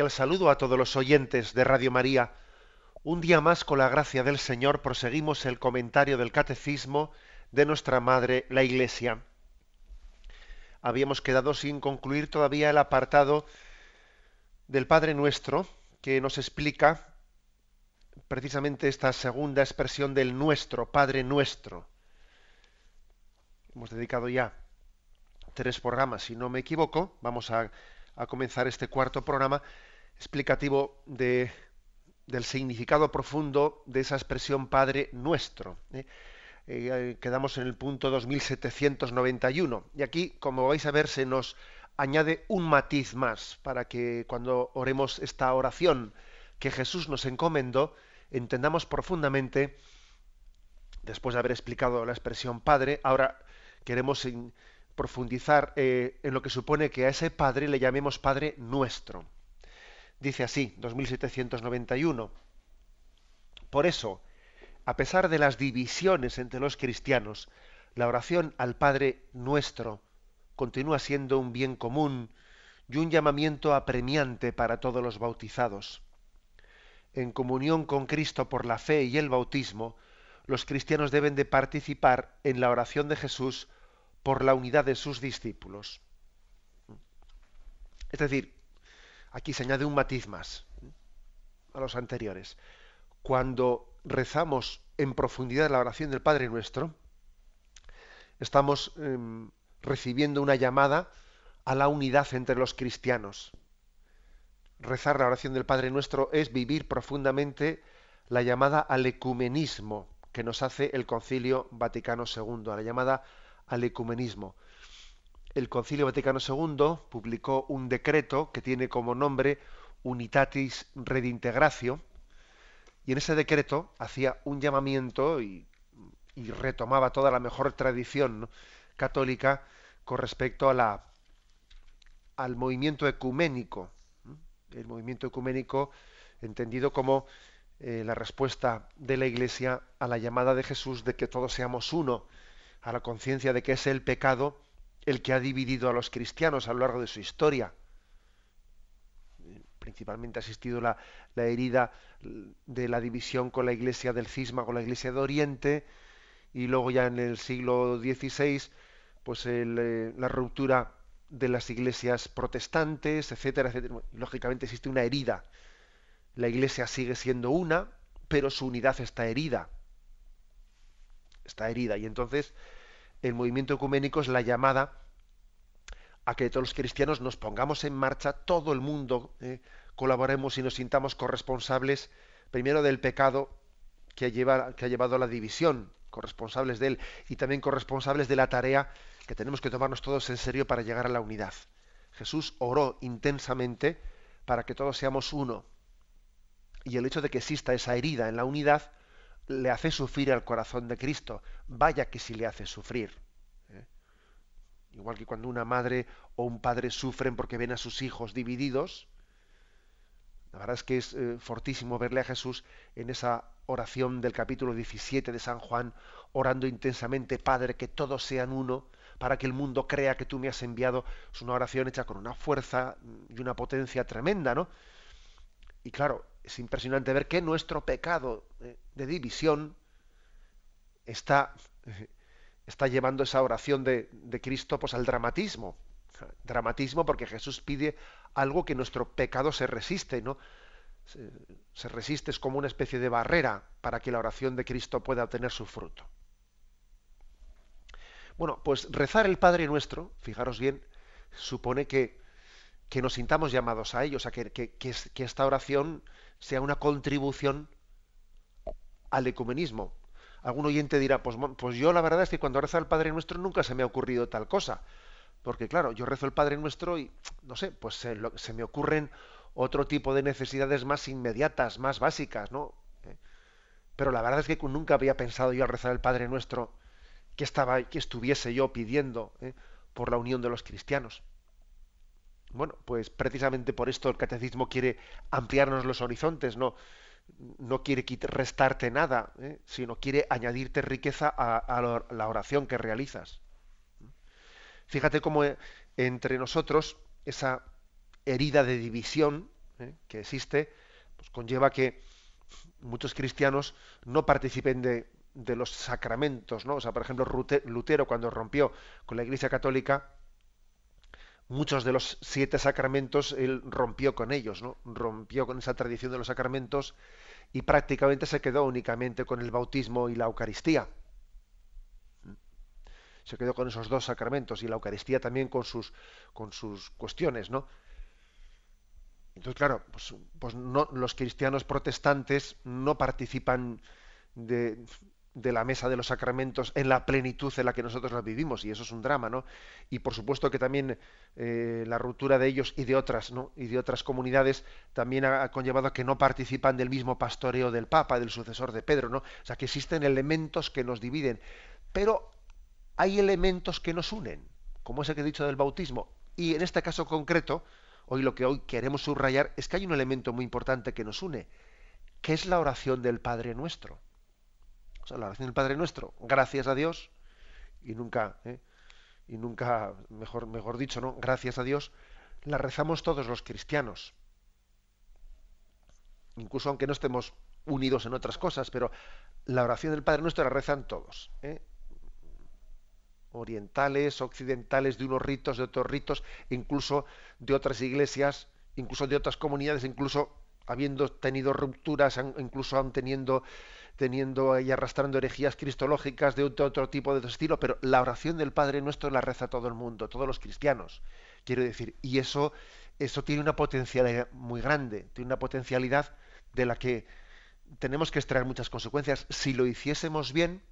Cordial saludo a todos los oyentes de Radio María. Un día más, con la gracia del Señor, proseguimos el comentario del Catecismo de nuestra Madre, la Iglesia. Habíamos quedado sin concluir todavía el apartado del Padre Nuestro, que nos explica precisamente esta segunda expresión del nuestro, Padre Nuestro. Hemos dedicado ya tres programas, si no me equivoco. Vamos a a comenzar este cuarto programa explicativo de, del significado profundo de esa expresión Padre nuestro. ¿eh? Eh, quedamos en el punto 2791. Y aquí, como vais a ver, se nos añade un matiz más para que cuando oremos esta oración que Jesús nos encomendó, entendamos profundamente, después de haber explicado la expresión Padre, ahora queremos profundizar eh, en lo que supone que a ese Padre le llamemos Padre nuestro. Dice así, 2791. Por eso, a pesar de las divisiones entre los cristianos, la oración al Padre nuestro continúa siendo un bien común y un llamamiento apremiante para todos los bautizados. En comunión con Cristo por la fe y el bautismo, los cristianos deben de participar en la oración de Jesús por la unidad de sus discípulos. Es decir, aquí se añade un matiz más a los anteriores. Cuando rezamos en profundidad la oración del Padre Nuestro, estamos em, recibiendo una llamada a la unidad entre los cristianos. Rezar la oración del Padre Nuestro es vivir profundamente la llamada al ecumenismo que nos hace el Concilio Vaticano II, a la llamada al ecumenismo. El Concilio Vaticano II publicó un decreto que tiene como nombre Unitatis Redintegratio, y en ese decreto hacía un llamamiento y, retomaba toda la mejor tradición católica con respecto a la, al movimiento ecuménico. El movimiento ecuménico entendido como eh, la respuesta de la Iglesia a la llamada de Jesús de que todos seamos uno a la conciencia de que es el pecado el que ha dividido a los cristianos a lo largo de su historia. Principalmente ha existido la, herida de la división con la iglesia del cisma, con la iglesia de Oriente, y luego ya en el siglo XVI, pues eh, la ruptura de las iglesias protestantes, etcétera, etcétera. Lógicamente existe una herida. La iglesia sigue siendo una, pero su unidad está herida está herida. Y entonces el movimiento ecuménico es la llamada a que todos los cristianos nos pongamos en marcha, todo el mundo eh, colaboremos y nos sintamos corresponsables, primero del pecado que, que ha llevado a la división, corresponsables de él, y también corresponsables de la tarea que tenemos que tomarnos todos en serio para llegar a la unidad. Jesús oró intensamente para que todos seamos uno. Y el hecho de que exista esa herida en la unidad le hace sufrir al corazón de Cristo. Vaya que si le hace sufrir. ¿eh? Igual que cuando una madre o un padre sufren porque ven a sus hijos divididos. La verdad es que es eh, fortísimo verle a Jesús en esa oración del capítulo 17 de San Juan, orando intensamente, Padre, que todos sean uno, para que el mundo crea que tú me has enviado. Es una oración hecha con una fuerza y una potencia tremenda, ¿no? Y claro, es impresionante ver que nuestro pecado eh, de división está, está llevando esa oración de, Cristo pues, al dramatismo. Dramatismo porque Jesús pide algo que nuestro pecado se resiste, ¿no? Se, resiste, es como una especie de barrera para que la oración de Cristo pueda obtener su fruto. Bueno, pues rezar el Padre Nuestro, fijaros bien, supone que, que nos sintamos llamados a ello, o sea, que, que esta oración sea una contribución al ecumenismo. Algún oyente dirá, pues, pues yo la verdad es que cuando rezo el Padre Nuestro nunca se me ha ocurrido tal cosa. Porque claro, yo rezo el Padre Nuestro y, no sé, pues se, me ocurren otro tipo de necesidades más inmediatas, más básicas, ¿no? ¿Eh? Pero la verdad es que nunca había pensado yo al rezar el Padre Nuestro que estaba, que estuviese yo pidiendo ¿eh? por la unión de los cristianos. Bueno, pues precisamente por esto el catecismo quiere ampliarnos los horizontes, no, no quiere restarte nada, ¿eh? sino quiere añadirte riqueza a, la oración que realizas. Fíjate cómo entre nosotros esa herida de división ¿eh? que existe, pues conlleva que muchos cristianos no participen de, los sacramentos, ¿no? O sea, por ejemplo, Lutero cuando rompió con la Iglesia Católica, muchos de los siete sacramentos él rompió con ellos, ¿no? Rompió con esa tradición de los sacramentos y prácticamente se quedó únicamente con el bautismo y la Eucaristía. Se quedó con esos dos sacramentos y la Eucaristía también con sus, con sus cuestiones, ¿no? Entonces, claro, pues, pues no, los cristianos protestantes no participan de, de, la mesa de los sacramentos en la plenitud en la que nosotros la vivimos, y eso es un drama, ¿no? Y por supuesto que también eh, la ruptura de ellos y de otras, ¿no? Y de otras comunidades también ha, conllevado a que no participan del mismo pastoreo del Papa, del sucesor de Pedro, ¿no? O sea, que existen elementos que nos dividen, pero hay elementos que nos unen, como ese que he dicho del bautismo, y en este caso concreto, Hoy lo que hoy queremos subrayar es que hay un elemento muy importante que nos une, que es la oración del Padre Nuestro. La oración del Padre Nuestro, gracias a Dios, y nunca, ¿eh? y nunca, mejor, mejor dicho, ¿no? Gracias a Dios, la rezamos todos los cristianos. Incluso aunque no estemos unidos en otras cosas, pero la oración del Padre Nuestro la rezan todos. ¿eh? orientales, occidentales, de unos ritos, de otros ritos, incluso de otras iglesias, incluso de otras comunidades, incluso habiendo tenido rupturas, incluso aún teniendo, teniendo y arrastrando herejías cristológicas de otro, tipo de estilo, pero la oración del Padre Nuestro la reza todo el mundo, todos los cristianos, quiero decir, y eso, eso tiene una potencialidad muy grande, tiene una potencialidad de la que tenemos que extraer muchas consecuencias. Si lo hiciésemos bien,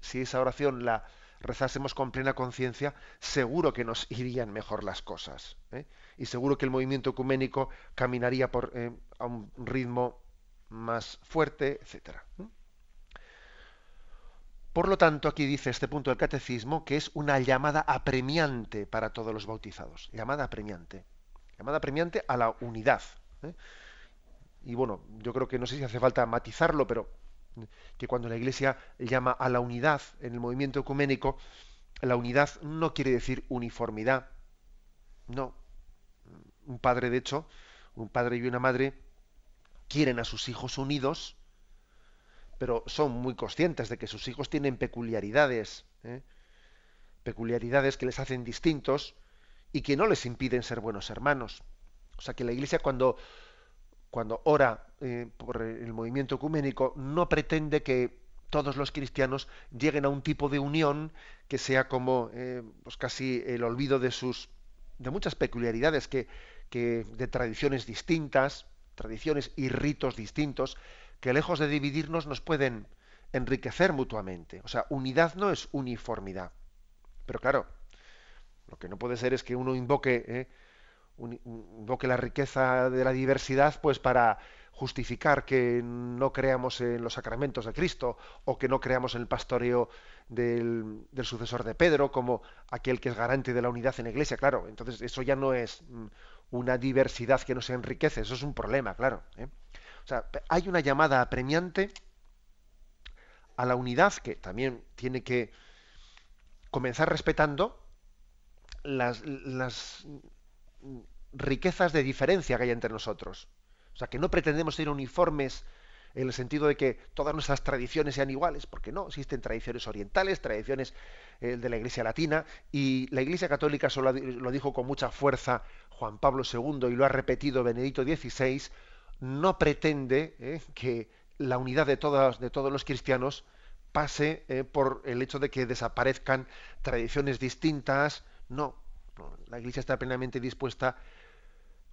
si esa oración la rezásemos con plena conciencia, seguro que nos irían mejor las cosas. ¿eh? Y seguro que el movimiento ecuménico caminaría por, eh, a un ritmo más fuerte, etc. Por lo tanto, aquí dice este punto del catecismo que es una llamada apremiante para todos los bautizados. Llamada apremiante. Llamada apremiante a la unidad. ¿eh? Y bueno, yo creo que no sé si hace falta matizarlo, pero que cuando la Iglesia llama a la unidad en el movimiento ecuménico, la unidad no quiere decir uniformidad. No. Un padre, de hecho, un padre y una madre quieren a sus hijos unidos, pero son muy conscientes de que sus hijos tienen peculiaridades, ¿eh? peculiaridades que les hacen distintos y que no les impiden ser buenos hermanos. O sea que la Iglesia cuando cuando ora eh, por el movimiento ecuménico, no pretende que todos los cristianos lleguen a un tipo de unión que sea como eh, pues casi el olvido de sus de muchas peculiaridades que, que de tradiciones distintas, tradiciones y ritos distintos, que lejos de dividirnos nos pueden enriquecer mutuamente. O sea, unidad no es uniformidad. Pero claro, lo que no puede ser es que uno invoque eh, invoque la riqueza de la diversidad pues para justificar que no creamos en los sacramentos de Cristo o que no creamos en el pastoreo del, sucesor de Pedro como aquel que es garante de la unidad en la iglesia, claro. Entonces eso ya no es mm, una diversidad que no se enriquece, eso es un problema, claro. ¿eh? O sea, hay una llamada apremiante a la unidad que también tiene que comenzar respetando las, las riquezas de diferencia que hay entre nosotros. O sea, que no pretendemos ser uniformes en el sentido de que todas nuestras tradiciones sean iguales, porque no, existen tradiciones orientales, tradiciones eh, de la Iglesia Latina, y la Iglesia Católica solo lo dijo con mucha fuerza Juan Pablo II y lo ha repetido Benedicto XVI, no pretende eh, que la unidad de, todas, de todos los cristianos pase eh, por el hecho de que desaparezcan tradiciones distintas, no, la Iglesia está plenamente dispuesta,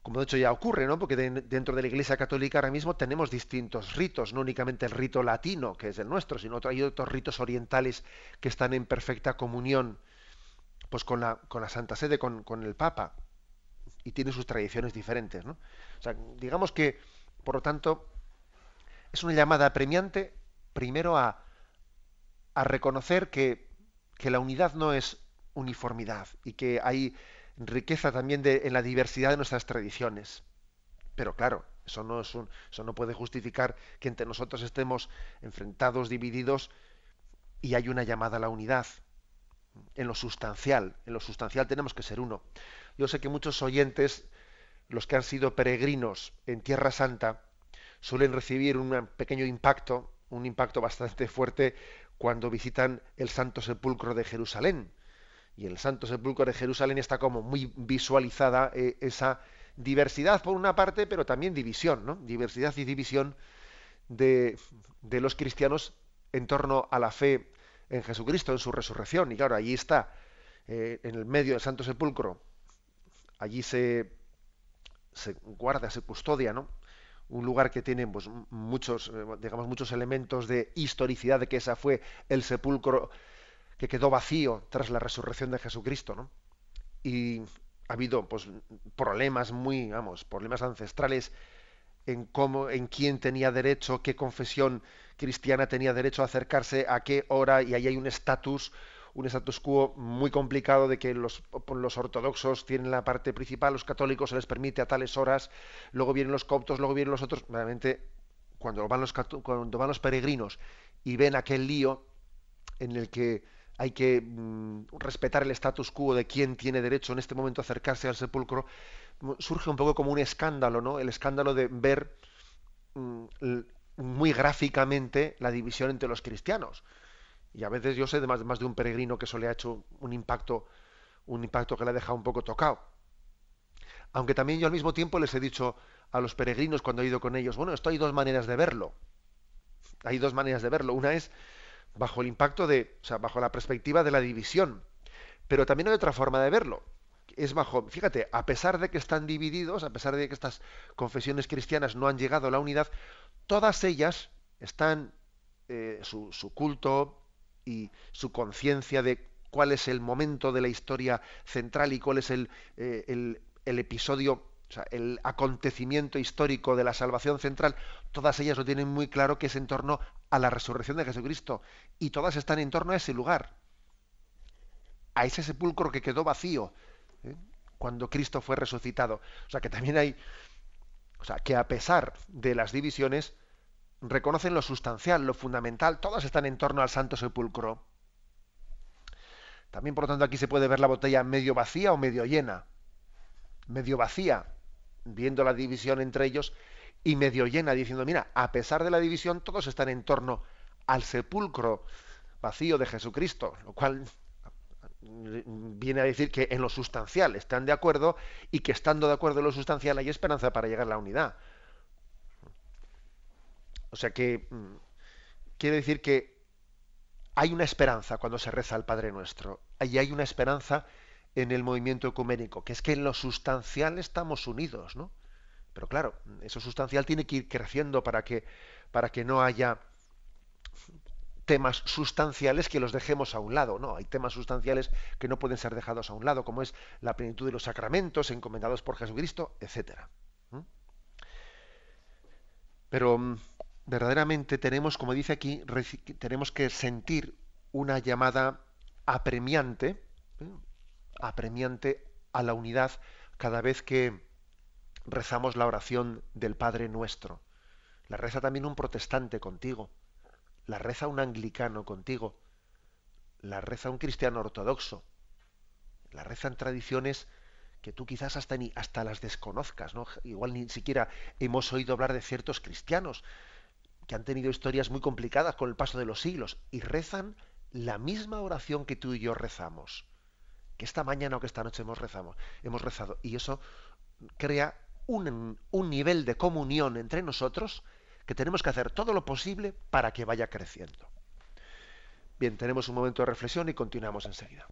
como de hecho ya ocurre, ¿no? Porque dentro de la Iglesia Católica ahora mismo tenemos distintos ritos, no únicamente el rito latino, que es el nuestro, sino hay otros ritos orientales que están en perfecta comunión pues con la, con la Santa Sede, con, el Papa. y tiene sus tradiciones diferentes. ¿no? Digamos que, por lo tanto, es una llamada apremiante primero a, a reconocer que, que, la unidad no es uniformidad y que hay riqueza también de, en la diversidad de nuestras tradiciones. Pero claro, eso no, es un, eso no puede justificar que entre nosotros estemos enfrentados, divididos y hay una llamada a la unidad. En lo sustancial, en lo sustancial tenemos que ser uno. Yo sé que muchos oyentes, los que han sido peregrinos en Tierra Santa, suelen recibir un pequeño impacto, un impacto bastante fuerte cuando visitan el Santo Sepulcro de Jerusalén. Y el Santo Sepulcro de Jerusalén está como muy visualizada eh, esa diversidad por una parte, pero también división, ¿no? Diversidad y división de, de los cristianos en torno a la fe en Jesucristo, en su resurrección. Y claro, allí está, eh, en el medio del Santo Sepulcro, allí se, se guarda, se custodia, ¿no? Un lugar que tiene pues, muchos, eh, digamos, muchos elementos de historicidad de que esa fue el sepulcro que quedó vacío tras la resurrección de Jesucristo, ¿no? Y ha habido pues problemas muy, vamos, problemas ancestrales en cómo, en quién tenía derecho, qué confesión cristiana tenía derecho a acercarse a qué hora, y ahí hay un estatus, un status quo muy complicado de que los, los, ortodoxos tienen la parte principal, los católicos se les permite a tales horas, luego vienen los coptos, luego vienen los otros. Realmente, cuando van los, cuando van los peregrinos y ven aquel lío en el que hay que mm, respetar el status quo de quién tiene derecho en este momento a acercarse al sepulcro, surge un poco como un escándalo, ¿no? El escándalo de ver mm, muy gráficamente la división entre los cristianos. Y a veces yo sé de más, más de un peregrino que eso le ha hecho un impacto, un impacto que le ha dejado un poco tocado. Aunque también yo al mismo tiempo les he dicho a los peregrinos cuando he ido con ellos, bueno, esto hay dos maneras de verlo. Hay dos maneras de verlo. Una es bajo el impacto de, o sea, bajo la perspectiva de la división. Pero también hay otra forma de verlo. Es bajo, fíjate, a pesar de que están divididos, a pesar de que estas confesiones cristianas no han llegado a la unidad, todas ellas están, eh, su, culto y su conciencia de cuál es el momento de la historia central y cuál es el, eh, el, el episodio o sea, el acontecimiento histórico de la salvación central, todas ellas lo tienen muy claro que es en torno a la resurrección de Jesucristo. Y todas están en torno a ese lugar, a ese sepulcro que quedó vacío ¿eh? cuando Cristo fue resucitado. O sea, que también hay, o sea, que a pesar de las divisiones, reconocen lo sustancial, lo fundamental, todas están en torno al santo sepulcro. También, por lo tanto, aquí se puede ver la botella medio vacía o medio llena. Medio vacía, viendo la división entre ellos, y medio llena, diciendo, mira, a pesar de la división, todos están en torno al sepulcro vacío de Jesucristo, lo cual viene a decir que en lo sustancial están de acuerdo y que estando de acuerdo en lo sustancial hay esperanza para llegar a la unidad. O sea que mm, quiere decir que hay una esperanza cuando se reza al Padre Nuestro, y hay una esperanza en el movimiento ecuménico, que es que en lo sustancial estamos unidos, ¿no? Pero claro, eso sustancial tiene que ir creciendo para que, para que no haya temas sustanciales que los dejemos a un lado. No, hay temas sustanciales que no pueden ser dejados a un lado, como es la plenitud de los sacramentos encomendados por Jesucristo, etcétera. Pero mm, verdaderamente tenemos, como dice aquí, tenemos que sentir una llamada apremiante, apremiante a la unidad cada vez que rezamos la oración del Padre Nuestro. La reza también un protestante contigo, la reza un anglicano contigo, la reza un cristiano ortodoxo, la rezan tradiciones que tú quizás hasta, ni, hasta las desconozcas, ¿no? Igual ni siquiera hemos oído hablar de ciertos cristianos que han tenido historias muy complicadas con el paso de los siglos y rezan la misma oración que tú y yo rezamos que esta mañana o que esta noche hemos rezado, hemos rezado. Y eso crea un, un nivel de comunión entre nosotros que tenemos que hacer todo lo posible para que vaya creciendo. Bien, tenemos un momento de reflexión y continuamos enseguida.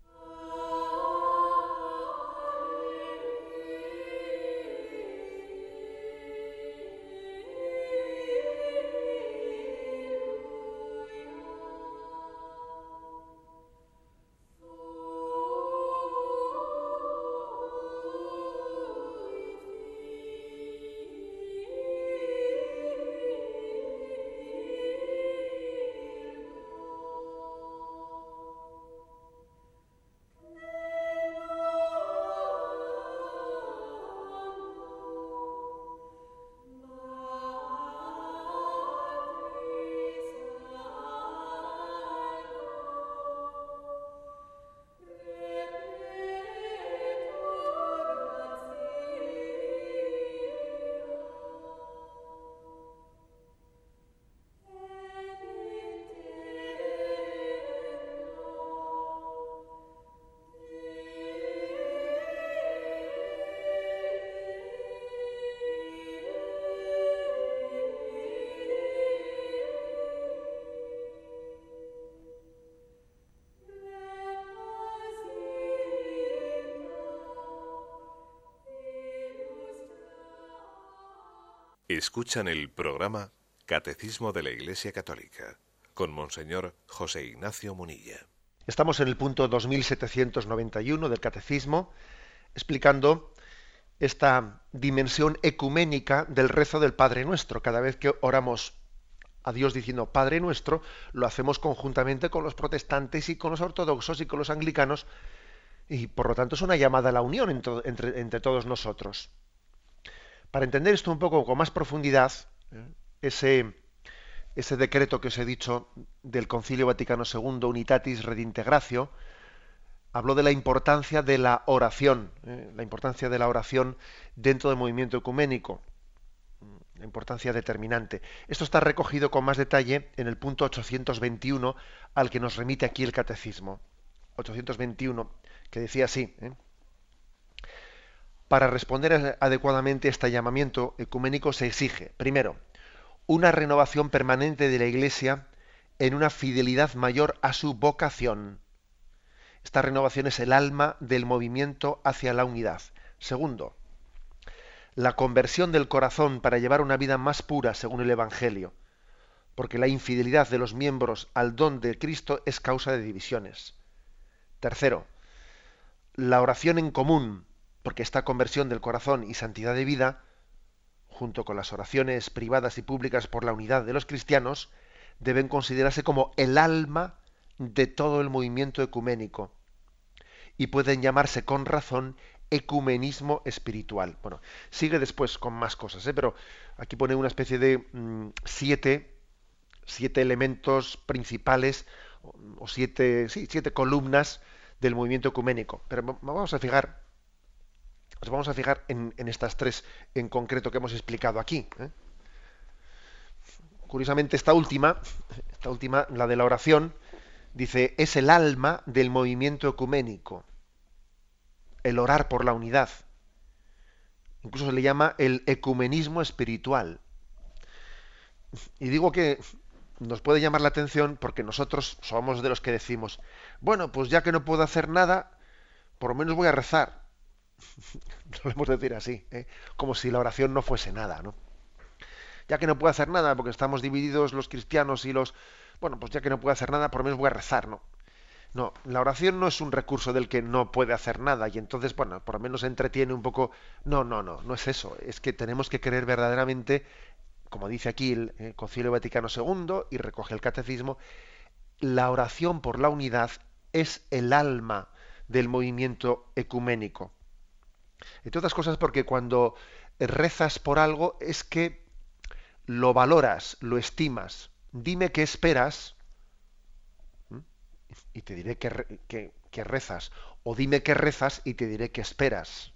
Escuchan el programa Catecismo de la Iglesia Católica con Monseñor José Ignacio Munilla. Estamos en el punto 2791 del Catecismo explicando esta dimensión ecuménica del rezo del Padre Nuestro. Cada vez que oramos a Dios diciendo Padre Nuestro, lo hacemos conjuntamente con los protestantes y con los ortodoxos y con los anglicanos y por lo tanto es una llamada a la unión entre, entre todos nosotros. Para entender esto un poco con más profundidad, ¿eh? ese, decreto que os he dicho del Concilio Vaticano II, Unitatis Redintegratio, habló de la importancia de la oración, ¿eh? la importancia de la oración dentro del movimiento ecuménico, la importancia determinante. Esto está recogido con más detalle en el punto 821 al que nos remite aquí el Catecismo. 821, que decía así. ¿eh? Para responder adecuadamente a este llamamiento ecuménico se exige, primero, una renovación permanente de la Iglesia en una fidelidad mayor a su vocación. Esta renovación es el alma del movimiento hacia la unidad. Segundo, la conversión del corazón para llevar una vida más pura según el Evangelio, porque la infidelidad de los miembros al don de Cristo es causa de divisiones. Tercero, la oración en común porque esta conversión del corazón y santidad de vida, junto con las oraciones privadas y públicas por la unidad de los cristianos, deben considerarse como el alma de todo el movimiento ecuménico y pueden llamarse con razón ecumenismo espiritual. Bueno, sigue después con más cosas, ¿eh? pero aquí pone una especie de mm, siete, siete elementos principales o, siete, sí, siete columnas del movimiento ecuménico. Pero vamos a fijar nos vamos a fijar en, estas tres en concreto que hemos explicado aquí. ¿eh? Curiosamente, esta última, esta última, la de la oración, dice, es el alma del movimiento ecuménico. El orar por la unidad. Incluso se le llama el ecumenismo espiritual. Y digo que nos puede llamar la atención porque nosotros somos de los que decimos, bueno, pues ya que no puedo hacer nada, por lo menos voy a rezar. Solemos decir así, ¿eh? como si la oración no fuese nada, ¿no? Ya que no puedo hacer nada, porque estamos divididos los cristianos y los... Bueno, pues ya que no puedo hacer nada, por lo menos voy a rezar, ¿no? No, la oración no es un recurso del que no puede hacer nada y entonces, bueno, por lo menos entretiene un poco. No, no, no, no es eso. Es que tenemos que creer verdaderamente, como dice aquí el, Concilio Vaticano II y recoge el Catecismo, la oración por la unidad es el alma del movimiento ecuménico. Entre otras cosas porque cuando rezas por algo es que lo valoras, lo estimas. Dime qué esperas y te diré que, rezas. O dime qué rezas y te diré qué esperas.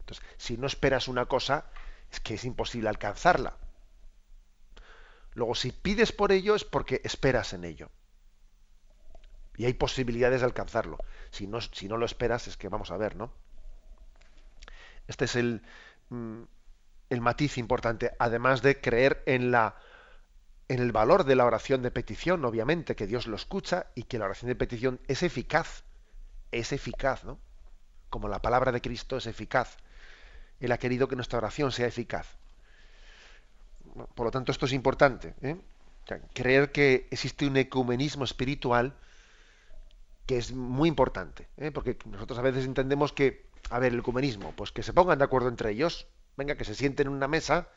Entonces, si no esperas una cosa, es que es imposible alcanzarla. Luego, si pides por ello es porque esperas en ello. Y hay posibilidades de alcanzarlo. Si no, si no lo esperas, es que vamos a ver, ¿no? Este es el, mm, el matiz importante, además de creer en la en el valor de la oración de petición, obviamente, que Dios lo escucha y que la oración de petición es eficaz, es eficaz, ¿no? Como la palabra de Cristo es eficaz. Él ha querido que nuestra oración sea eficaz. Por lo tanto, esto es importante. ¿eh? creer que existe un ecumenismo espiritual que es muy importante, ¿eh? porque nosotros a veces entendemos que a ver, el ecumenismo, pues que se pongan de acuerdo entre ellos, venga, que se sienten en una mesa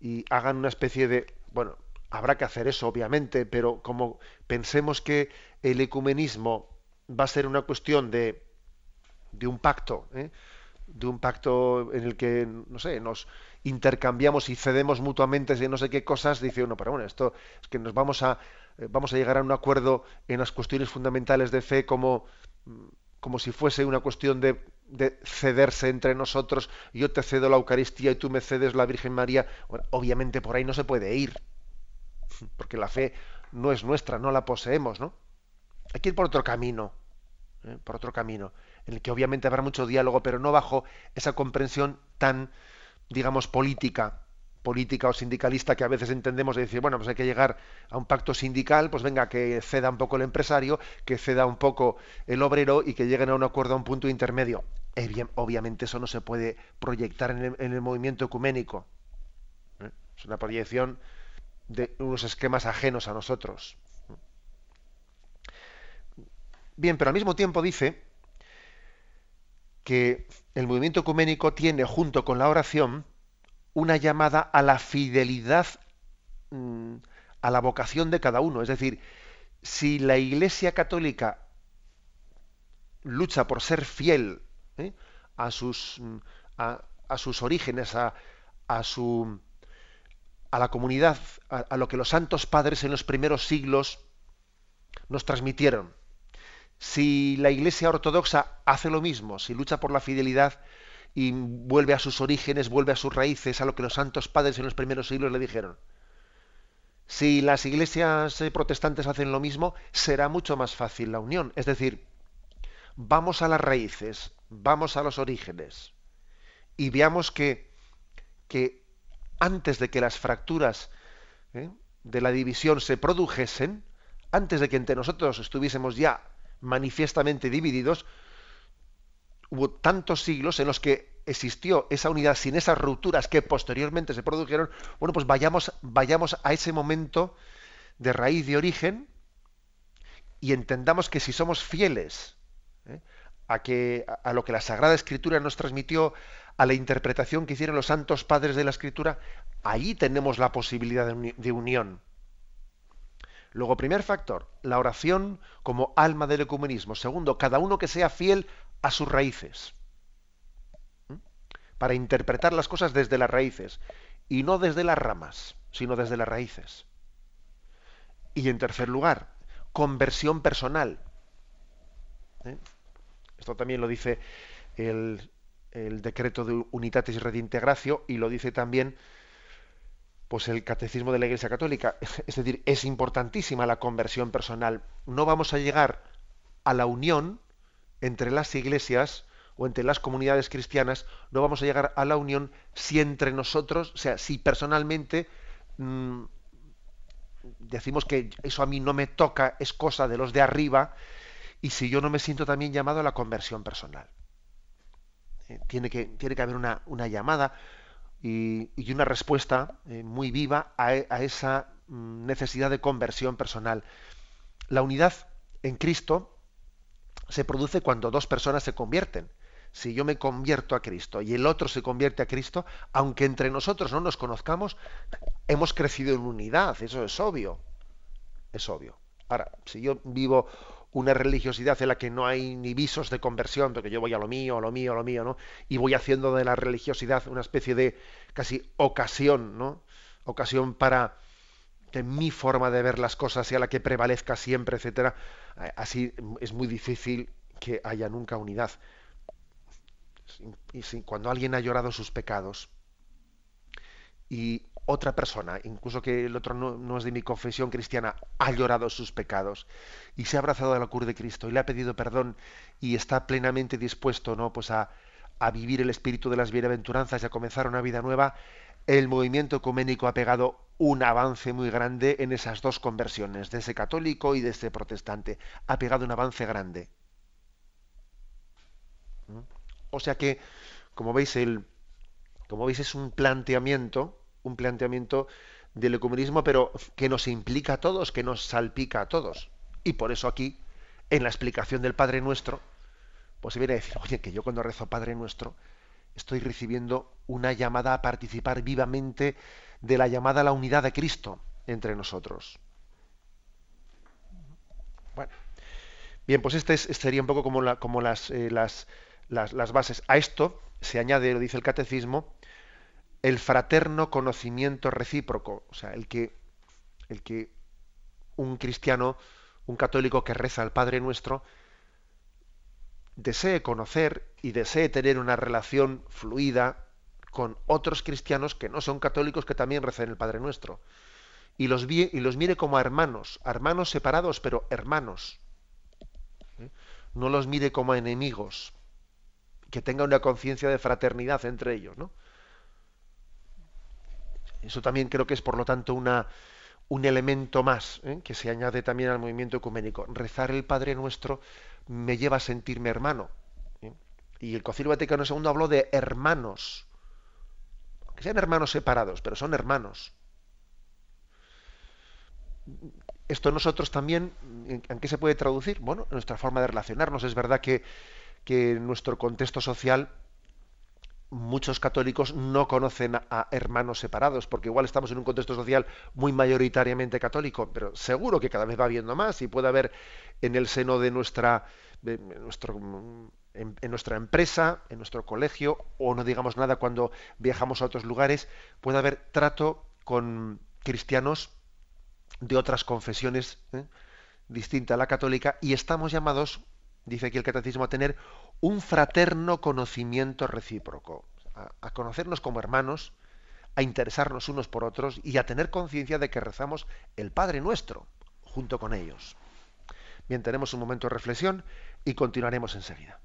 y hagan una especie de, bueno, habrá que hacer eso, obviamente, pero como pensemos que el ecumenismo va a ser una cuestión de, de un pacto, ¿eh? de un pacto en el que, no sé, nos intercambiamos y cedemos mutuamente de no sé qué cosas, dice uno, pero bueno, esto es que nos vamos a, eh, vamos a llegar a un acuerdo en las cuestiones fundamentales de fe como como si fuese una cuestión de, cederse entre nosotros, yo te cedo la Eucaristía y tú me cedes la Virgen María, obviamente por ahí no se puede ir, porque la fe no es nuestra, no la poseemos, ¿no? Hay que ir por otro camino, ¿eh? por otro camino, en el que obviamente habrá mucho diálogo, pero no bajo esa comprensión tan, digamos, política, política o sindicalista que a veces entendemos de decir, bueno, pues hay que llegar a un pacto sindical, pues venga, que ceda un poco el empresario, que ceda un poco el obrero y que lleguen a un acuerdo a un punto intermedio. Eh, obviamente eso no se puede proyectar en el, movimiento ecuménico. Es una proyección de unos esquemas ajenos a nosotros. Bien, pero al mismo tiempo dice que el movimiento ecuménico tiene junto con la oración una llamada a la fidelidad mm, a la vocación de cada uno. Es decir, si la Iglesia Católica lucha por ser fiel ¿eh? a, sus, mm, a, sus orígenes, a, a, su, a la comunidad, a lo que los santos padres en los primeros siglos nos transmitieron, si la Iglesia Ortodoxa hace lo mismo, si lucha por la fidelidad y vuelve a sus orígenes, vuelve a sus raíces, a lo que los santos padres en los primeros siglos le dijeron. Si las iglesias eh, protestantes hacen lo mismo, será mucho más fácil la unión. Es decir, vamos a las raíces, vamos a los orígenes y veamos que, que antes de que las fracturas ¿eh? de la división se produjesen, antes de que entre nosotros estuviésemos ya manifiestamente divididos, hubo tantos siglos en los que existió esa unidad sin esas rupturas que posteriormente se produjeron, bueno, pues vayamos, vayamos a ese momento de raíz de origen y entendamos que si somos fieles ¿eh? a, que, a lo que la Sagrada Escritura nos transmitió, a la interpretación que hicieron los santos padres de la Escritura, ahí tenemos la posibilidad de unión. Luego, primer factor, la oración como alma del ecumenismo. Segundo, cada uno que sea fiel a sus raíces. Para interpretar las cosas desde las raíces. Y no desde las ramas, sino desde las raíces. Y en tercer lugar, conversión personal. ¿Eh? Esto también lo dice el, el decreto de Unitatis Redintegratio y lo dice también pues el catecismo de la Iglesia Católica. Es decir, es importantísima la conversión personal. No vamos a llegar a la unión entre las iglesias o entre las comunidades cristianas, no vamos a llegar a la unión si entre nosotros, o sea, si personalmente mm, decimos que eso a mí no me toca, es cosa de los de arriba, y si yo no me siento también llamado a la conversión personal. Eh, tiene, que, tiene que haber una, una llamada y, una respuesta eh, muy viva a, a, esa mm, necesidad de conversión personal. La unidad en Cristo se produce cuando dos personas se convierten. Si yo me convierto a Cristo y el otro se convierte a Cristo, aunque entre nosotros no nos conozcamos, hemos crecido en unidad, eso es obvio. Es obvio. Ahora, si yo vivo una religiosidad en la que no hay ni visos de conversión, porque yo voy a lo mío, a lo mío, a lo mío, ¿no? Y voy haciendo de la religiosidad una especie de casi ocasión, ¿no? Ocasión para que mi forma de ver las cosas sea la que prevalezca siempre, etcétera. Eh, así es muy difícil que haya nunca unidad. Y cuando alguien ha llorado sus pecados y otra persona, incluso que el otro no, es de mi confesión cristiana, ha llorado sus pecados y se ha abrazado a la cruz de Cristo y le ha pedido perdón y está plenamente dispuesto ¿no? pues a, a vivir el espíritu de las bienaventuranzas y a comenzar una vida nueva, el movimiento ecuménico ha pegado un avance muy grande en esas dos conversiones, de ese católico y de ese protestante. Ha pegado un avance grande. O sea que, como veis, el, como veis, es un planteamiento un planteamiento del ecumenismo, pero que nos implica a todos, que nos salpica a todos. Y por eso aquí, en la explicación del Padre Nuestro, pues se viene a decir, oye, que yo cuando rezo Padre Nuestro, estoy recibiendo una llamada a participar vivamente de la llamada a la unidad de Cristo entre nosotros. Bueno, bien, pues este, sería un poco como, eh, las bases. A esto se añade, lo dice el catecismo, el fraterno conocimiento recíproco, o sea, el que, el que un cristiano, un católico que reza al Padre Nuestro, desee conocer y desee tener una relación fluida con otros cristianos que no son católicos que también recen el Padre Nuestro. Y los, y los mire como hermanos, hermanos separados, pero hermanos. ¿eh? No los mire como enemigos. Que tenga una conciencia de fraternidad entre ellos, ¿no? Eso también creo que es, por lo tanto, una, un elemento más ¿eh? que se añade también al movimiento ecuménico. Rezar el Padre Nuestro me lleva a sentirme hermano. Y el Concilio Vaticano II habló de hermanos. que sean hermanos separados, pero son hermanos. Esto nosotros también, ¿en qué se puede traducir? Bueno, en nuestra forma de relacionarnos. Es verdad que, que nuestro contexto social muchos católicos no conocen a hermanos separados, porque igual estamos en un contexto social muy mayoritariamente católico, pero seguro que cada vez va habiendo más y puede haber en el seno de nuestra, nuestro, en, nuestra empresa, en nuestro colegio, o no digamos nada cuando viajamos a otros lugares, puede haber trato con cristianos de otras confesiones ¿eh? distintas a la católica y estamos llamados, dice aquí el catecismo, a tener un fraterno conocimiento recíproco, a, conocernos como hermanos, a interesarnos unos por otros y a tener conciencia de que rezamos el Padre nuestro junto con ellos. Bien, tenemos un momento de reflexión y continuaremos enseguida.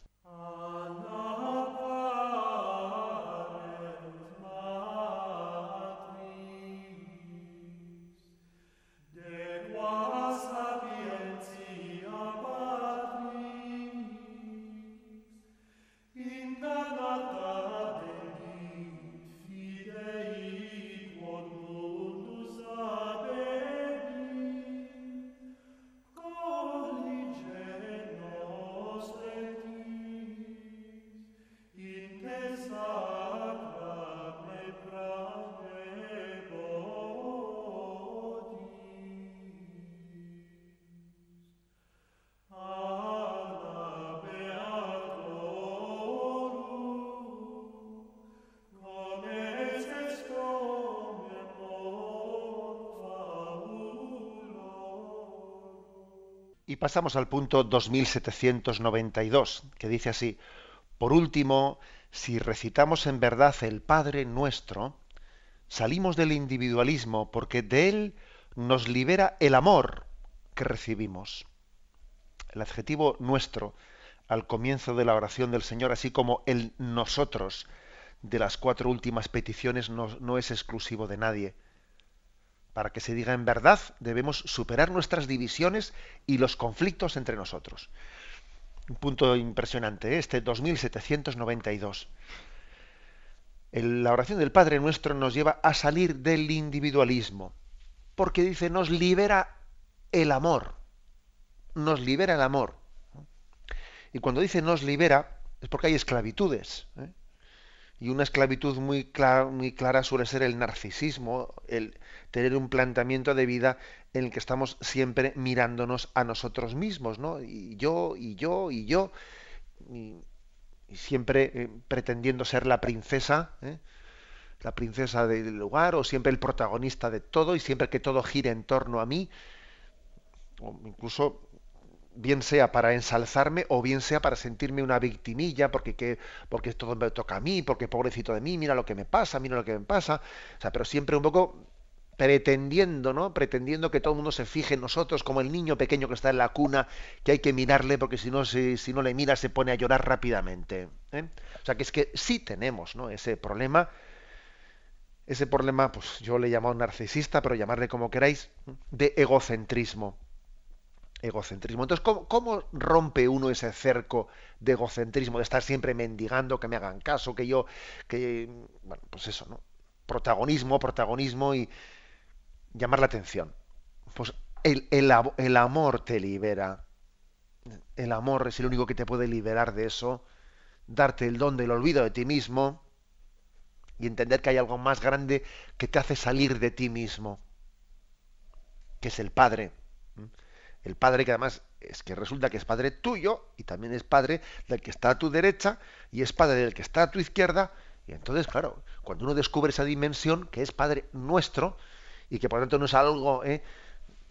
Pasamos al punto 2792, que dice así, por último, si recitamos en verdad el Padre nuestro, salimos del individualismo porque de él nos libera el amor que recibimos. El adjetivo nuestro al comienzo de la oración del Señor, así como el nosotros de las cuatro últimas peticiones, no, no es exclusivo de nadie para que se diga en verdad, debemos superar nuestras divisiones y los conflictos entre nosotros. Un punto impresionante, ¿eh? este 2792. La oración del Padre Nuestro nos lleva a salir del individualismo, porque dice, nos libera el amor, nos libera el amor. Y cuando dice nos libera, es porque hay esclavitudes. ¿eh? Y una esclavitud muy clara, muy clara suele ser el narcisismo, el, tener un planteamiento de vida en el que estamos siempre mirándonos a nosotros mismos, ¿no? Y yo, y yo, y yo, y, siempre eh, pretendiendo ser la princesa, ¿eh? la princesa del lugar, o siempre el protagonista de todo, y siempre que todo gire en torno a mí, o incluso bien sea para ensalzarme o bien sea para sentirme una victimilla porque que, porque todo me toca a mí, porque pobrecito de mí, mira lo que me pasa, mira lo que me pasa, o sea, pero siempre un poco pretendiendo, ¿no? Pretendiendo que todo el mundo se fije en nosotros, como el niño pequeño que está en la cuna, que hay que mirarle porque si no, si, si no le mira se pone a llorar rápidamente. ¿eh? O sea que es que sí tenemos, ¿no? Ese problema, ese problema, pues yo le llamo narcisista, pero llamarle como queráis, de egocentrismo. Egocentrismo. Entonces, ¿cómo, ¿cómo rompe uno ese cerco de egocentrismo, de estar siempre mendigando, que me hagan caso, que yo, que, bueno, pues eso, ¿no? Protagonismo, protagonismo y, llamar la atención. Pues el, el, amor te libera. El amor es el único que te puede liberar de eso, darte el don del olvido de ti mismo y entender que hay algo más grande que te hace salir de ti mismo, que es el Padre. El Padre que además es que resulta que es Padre tuyo y también es Padre del que está a tu derecha y es Padre del que está a tu izquierda. Y entonces, claro, cuando uno descubre esa dimensión, que es Padre nuestro, y que por lo tanto no es algo ¿eh?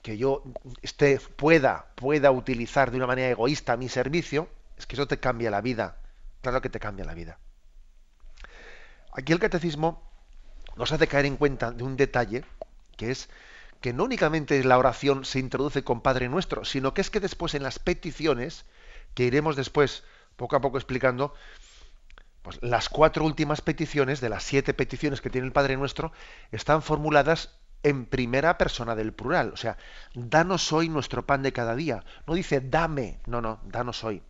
que yo esté, pueda, pueda utilizar de una manera egoísta a mi servicio, es que eso te cambia la vida. Claro que te cambia la vida. Aquí el catecismo nos hace caer en cuenta de un detalle, que es que no únicamente la oración se introduce con Padre Nuestro, sino que es que después en las peticiones, que iremos después poco a poco explicando, pues las cuatro últimas peticiones, de las siete peticiones que tiene el Padre Nuestro, están formuladas en primera persona del plural. O sea, danos hoy nuestro pan de cada día. No dice dame, no, no, danos hoy.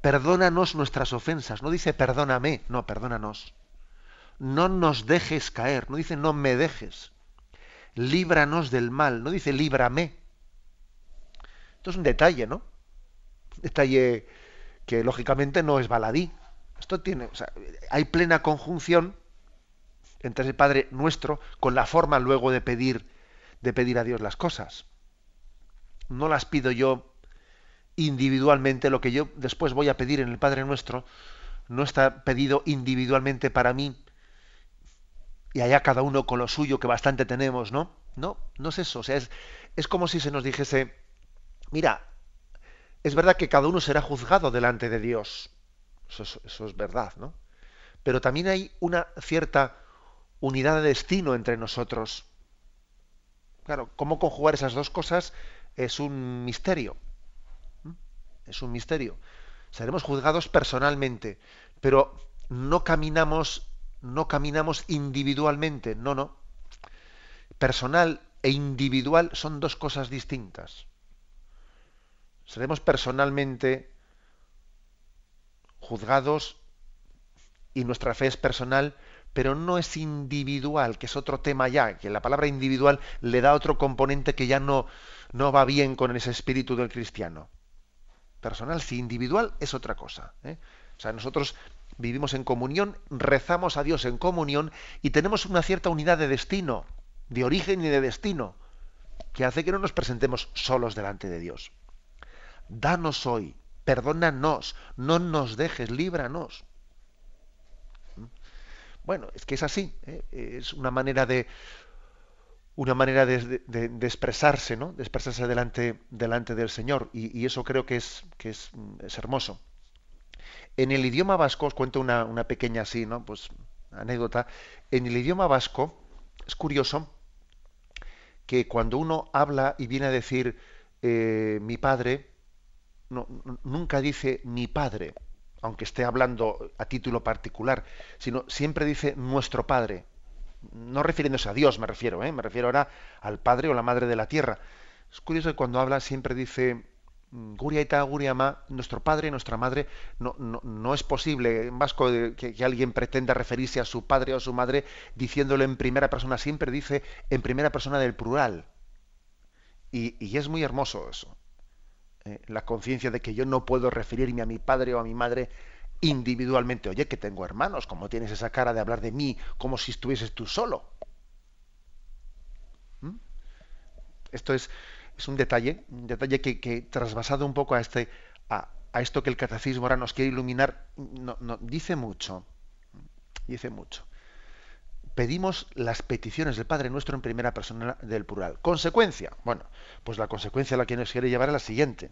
Perdónanos nuestras ofensas. No dice perdóname, no, perdónanos. no nos dejes caer, no dice no me dejes. Líbranos del mal, no dice líbrame. Esto es un detalle, ¿no? Detalle que lógicamente no es baladí. Esto tiene, hay plena conjunción entre ese Padre nuestro con la forma luego de pedir, de pedir a Dios las cosas. No las pido yo individualmente, lo que yo después voy a pedir en el Padre nuestro, no está pedido individualmente para mí y allá cada uno con lo suyo que bastante tenemos, ¿no? No, no es eso. O sea, es, es como si se nos dijese, mira, es verdad que cada uno será juzgado delante de Dios. Eso es, eso es verdad, ¿no? Pero también hay una cierta unidad de destino entre nosotros. Claro, cómo conjugar esas dos cosas es un misterio. Es un misterio. Seremos juzgados personalmente, pero no caminamos, no caminamos individualmente. No, no. Personal e individual son dos cosas distintas. Seremos personalmente juzgados y nuestra fe es personal, pero no es individual, que es otro tema ya, que la palabra individual le da otro componente que ya no, no va bien con ese espíritu del cristiano. Personal, si individual es otra cosa. ¿eh? O sea, nosotros vivimos en comunión, rezamos a Dios en comunión y tenemos una cierta unidad de destino, de origen y de destino, que hace que no nos presentemos solos delante de Dios. Danos hoy, perdónanos, no nos dejes, líbranos. Bueno, es que es así, ¿eh? es una manera de una manera de, expresarse, ¿no? De expresarse delante, delante del Señor. Y, eso creo que es, que es, hermoso. En el idioma vasco, os cuento una, pequeña así, ¿no? Pues anécdota. En el idioma vasco, es curioso que cuando uno habla y viene a decir eh, mi padre, nunca dice mi padre aunque esté hablando a título particular, sino siempre dice nuestro Padre. No refiriéndose a Dios, me refiero, ¿eh? me refiero ahora al Padre o la Madre de la Tierra. Es curioso que cuando habla siempre dice Guria Ita, Guria Ma, nuestro padre, nuestra madre, no, no, es posible en vasco que, alguien pretenda referirse a su padre o a su madre diciéndolo en primera persona, siempre dice en primera persona del plural. Y, y es muy hermoso eso. Eh, la conciencia de que yo no puedo referirme a mi padre o a mi madre individualmente. Oye, que tengo hermanos, como tienes esa cara de hablar de mí como si estuvieses tú solo? ¿Mm? Esto es, es, un detalle, un detalle que, trasvasado un poco a este, a, esto que el catecismo ahora nos quiere iluminar, no, dice mucho. Dice mucho. Pedimos las peticiones del Padre Nuestro en primera persona del plural. Consecuencia. Bueno, pues la consecuencia a la que nos quiere llevar es la siguiente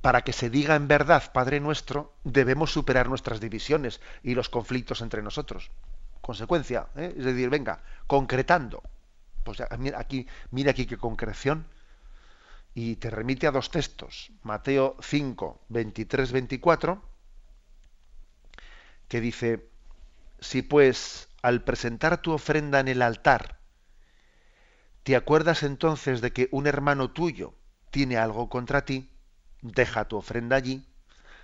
para que se diga en verdad Padre nuestro, debemos superar nuestras divisiones y los conflictos entre nosotros. Consecuencia, ¿eh? es decir, venga, concretando. Pues aquí, mira aquí qué concreción. Y te remite a dos textos, Mateo 5, 23, 24, que dice, si pues al presentar tu ofrenda en el altar, te acuerdas entonces de que un hermano tuyo tiene algo contra ti, deja tu ofrenda allí,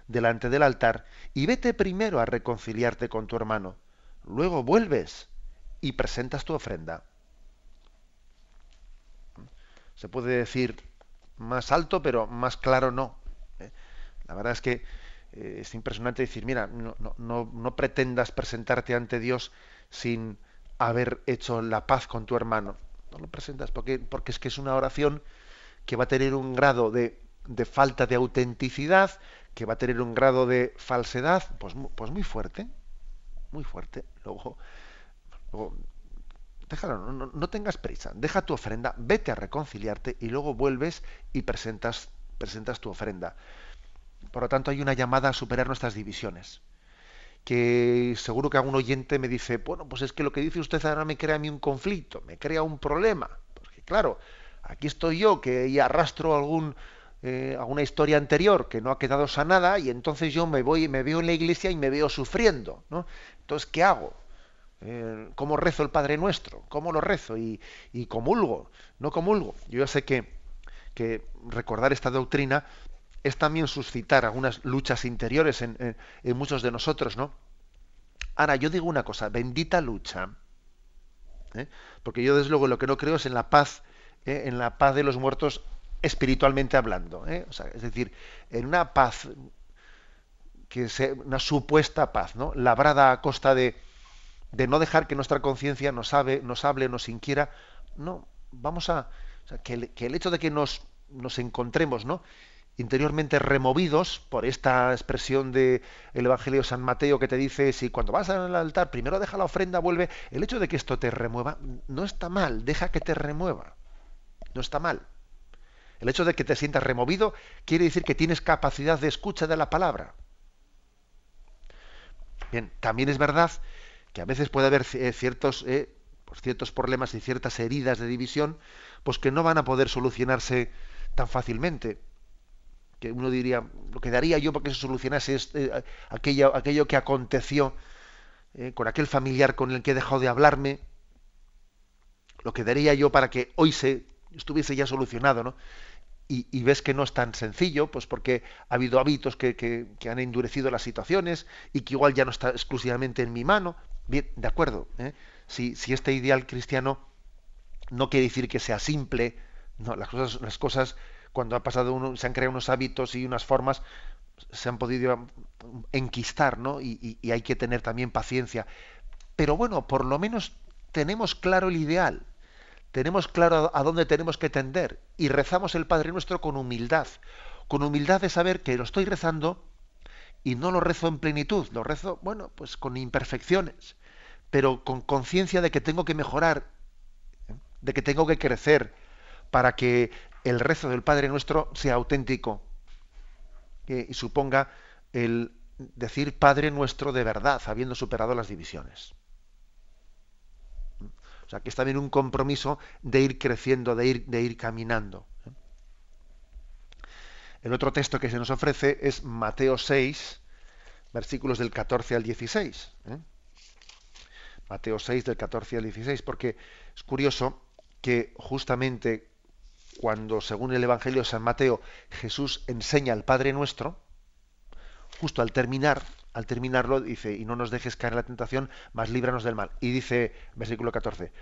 delante del altar, y vete primero a reconciliarte con tu hermano. Luego vuelves y presentas tu ofrenda. Se puede decir más alto, pero más claro no. ¿eh? La verdad es que eh, es impresionante decir, mira, no, pretendas presentarte ante Dios sin haber hecho la paz con tu hermano. No lo presentas porque, porque es que es una oración que va a tener un grado de de falta de autenticidad, que va a tener un grado de falsedad, pues, pues muy fuerte, muy fuerte. Luego, déjalo, no, tengas prisa, deja tu ofrenda, vete a reconciliarte y luego vuelves y presentas, presentas tu ofrenda. Por lo tanto, hay una llamada a superar nuestras divisiones. Que seguro que algún oyente me dice, bueno, pues es que lo que dice usted ahora me crea a mí un conflicto, me crea un problema. Porque claro, aquí estoy yo que arrastro algún, eh, alguna historia anterior que no ha quedado sanada y entonces yo me voy y me veo en la iglesia y me veo sufriendo, ¿no? Entonces, ¿qué hago? ¿Cómo rezo el Padre Nuestro? ¿Cómo lo rezo? Y, comulgo, no comulgo. Yo sé que, que recordar esta doctrina es también suscitar algunas luchas interiores en, muchos de nosotros, ¿no? Ahora, yo digo una cosa, bendita lucha. ¿eh? Porque yo desde luego lo que no creo es en la paz, ¿eh? en la paz de los muertos espiritualmente hablando. ¿eh? es decir, en una paz que sea una supuesta paz, ¿no? Labrada a costa de, de no dejar que nuestra conciencia nos, nos hable, nos inquiera. No, vamos a. que, el, que, el, hecho de que nos, nos encontremos, ¿no? interiormente removidos por esta expresión del el Evangelio de San Mateo que te dice, si cuando vas al altar primero deja la ofrenda, vuelve, el hecho de que esto te remueva no está mal, deja que te remueva, no está mal. El hecho de que te sientas removido quiere decir que tienes capacidad de escucha de la palabra. Bien, también es verdad que a veces puede haber eh, ciertos, eh, pues ciertos problemas y ciertas heridas de división, pues que no van a poder solucionarse tan fácilmente que uno diría, lo que daría yo para que se solucionase este, aquello, aquello que aconteció eh, con aquel familiar con el que he dejado de hablarme, lo que daría yo para que hoy se estuviese ya solucionado, ¿no? Y, ves que no es tan sencillo, pues porque ha habido hábitos que, que, han endurecido las situaciones y que igual ya no está exclusivamente en mi mano. Bien, de acuerdo. ¿eh? Si, este ideal cristiano no quiere decir que sea simple, no, las cosas, las cosas cuando ha pasado uno, se han creado unos hábitos y unas formas, se han podido enquistar, ¿no? Y, hay que tener también paciencia. Pero bueno, por lo menos tenemos claro el ideal, tenemos claro a dónde tenemos que tender y rezamos el Padre Nuestro con humildad, con humildad de saber que lo estoy rezando y no lo rezo en plenitud, lo rezo, bueno, pues con imperfecciones, pero con conciencia de que tengo que mejorar, ¿eh? de que tengo que crecer, para que el rezo del Padre Nuestro sea auténtico y suponga el decir Padre Nuestro de verdad, habiendo superado las divisiones. O sea, que es también un compromiso de ir creciendo, de ir, de ir caminando. El otro texto que se nos ofrece es Mateo 6, versículos del 14 al 16. ¿eh? Mateo 6, del 14 al 16, porque es curioso que justamente cuando, según el Evangelio de San Mateo, Jesús enseña al Padre Nuestro, justo al terminar, al terminarlo, dice, y no nos dejes caer en la tentación, mas líbranos del mal. Y dice, versículo 14,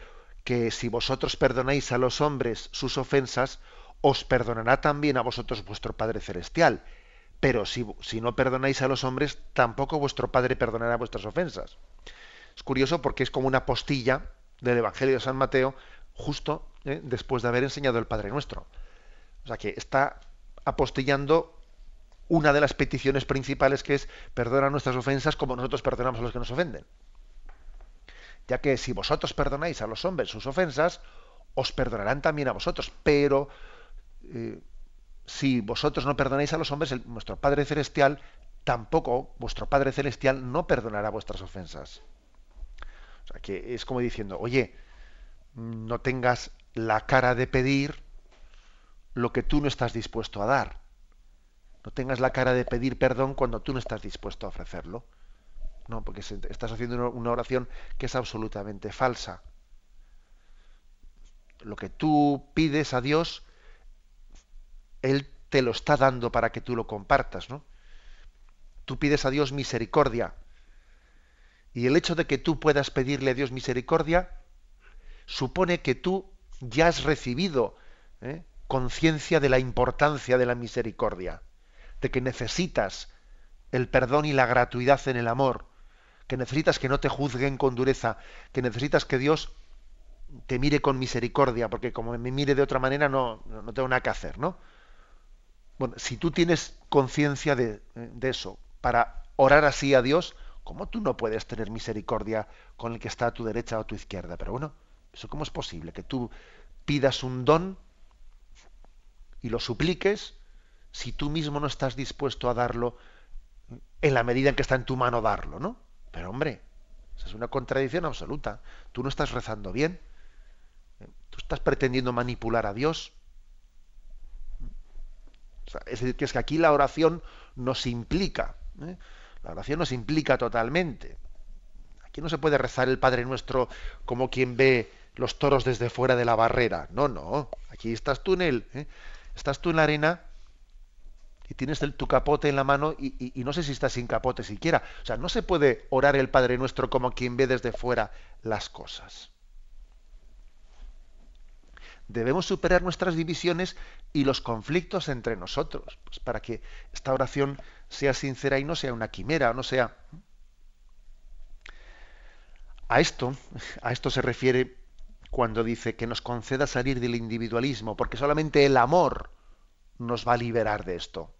que si vosotros perdonáis a los hombres sus ofensas, os perdonará también a vosotros vuestro Padre Celestial. Pero si, no perdonáis a los hombres, tampoco vuestro Padre perdonará vuestras ofensas. Es curioso porque es como una postilla del Evangelio de San Mateo, justo ¿eh? después de haber enseñado el Padre Nuestro. O sea que está apostillando una de las peticiones principales que es perdona nuestras ofensas como nosotros perdonamos a los que nos ofenden. Ya que si vosotros perdonáis a los hombres sus ofensas, os perdonarán también a vosotros. Pero eh, si vosotros no perdonáis a los hombres, el, nuestro Padre Celestial tampoco, vuestro Padre Celestial no perdonará vuestras ofensas. O sea que es como diciendo, oye, no tengas la cara de pedir lo que tú no estás dispuesto a dar. No tengas la cara de pedir perdón cuando tú no estás dispuesto a ofrecerlo. No, porque estás haciendo una oración que es absolutamente falsa. Lo que tú pides a Dios, Él te lo está dando para que tú lo compartas, ¿no? Tú pides a Dios misericordia. Y el hecho de que tú puedas pedirle a Dios misericordia supone que tú ya has recibido ¿eh? conciencia de la importancia de la misericordia, de que necesitas el perdón y la gratuidad en el amor, que necesitas que no te juzguen con dureza, que necesitas que Dios te mire con misericordia, porque como me mire de otra manera no, no tengo nada que hacer, ¿no? Si tú tienes conciencia de, de, eso, para orar así a Dios, ¿cómo tú no puedes tener misericordia con el que está a tu derecha o a tu izquierda? Pero bueno, ¿Eso cómo es posible? Que tú pidas un don y lo supliques si tú mismo no estás dispuesto a darlo en la medida en que está en tu mano darlo, ¿no? Pero hombre, esa es una contradicción absoluta. Tú no estás rezando bien. Tú estás pretendiendo manipular a Dios. Es decir, que es que aquí la oración nos implica. ¿eh? La oración nos implica totalmente. Aquí no se puede rezar el Padre Nuestro como quien ve los toros desde fuera de la barrera. No, no. Aquí estás tú en el, ¿eh? estás tú en la arena y tienes tu capote en la mano y, y no sé si estás sin capote siquiera. O sea, no se puede orar el Padre Nuestro como quien ve desde fuera las cosas. Debemos superar nuestras divisiones y los conflictos entre nosotros, pues para que esta oración sea sincera y no sea una quimera, no sea. A esto, a esto se refiere cuando dice que nos conceda salir del individualismo, porque solamente el amor nos va a liberar de esto.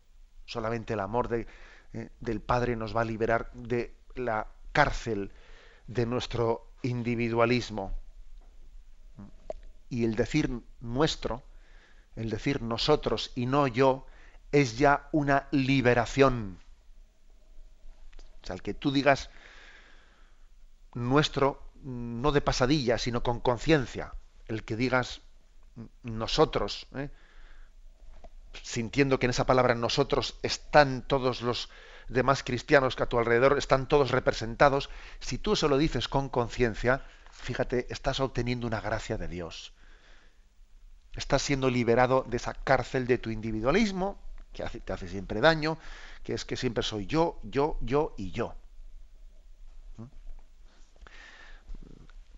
Solamente el amor de, eh, del Padre nos va a liberar de la cárcel de nuestro individualismo y el decir nuestro, el decir nosotros y no yo, es ya una liberación. O sea, el que tú digas nuestro, no de pasadilla, sino con conciencia. El que digas nosotros, ¿eh? sintiendo que en esa palabra nosotros están todos los demás cristianos que a tu alrededor están todos representados, si tú se lo dices con conciencia, fíjate, estás obteniendo una gracia de Dios. Estás siendo liberado de esa cárcel de tu individualismo, que te hace siempre daño, que es que siempre soy yo, yo, yo y yo.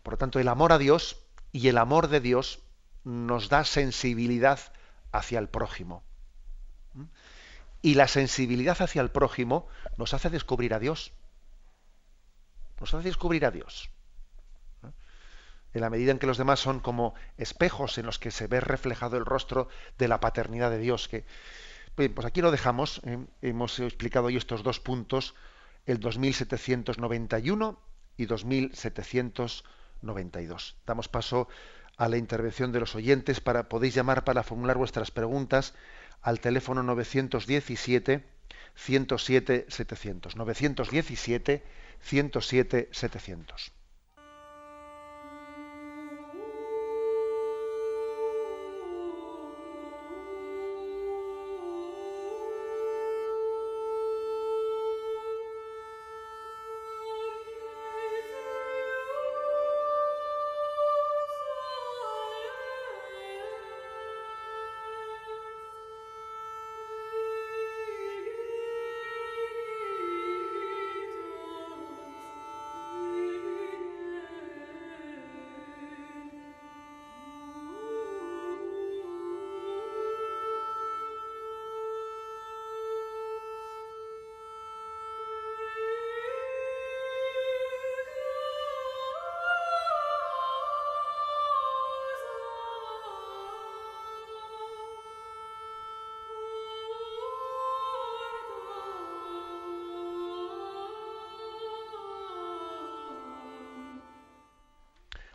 Por lo tanto, el amor a Dios y el amor de Dios nos da sensibilidad hacia el prójimo. Y la sensibilidad hacia el prójimo nos hace descubrir a Dios. Nos hace descubrir a Dios en la medida en que los demás son como espejos en los que se ve reflejado el rostro de la paternidad de Dios. Que, pues aquí lo dejamos. ¿eh? hemos explicado hoy estos dos puntos, el 2791 y 2792. Damos paso a la intervención de los oyentes para podéis llamar para formular vuestras preguntas al teléfono 917 107 700 917 107 700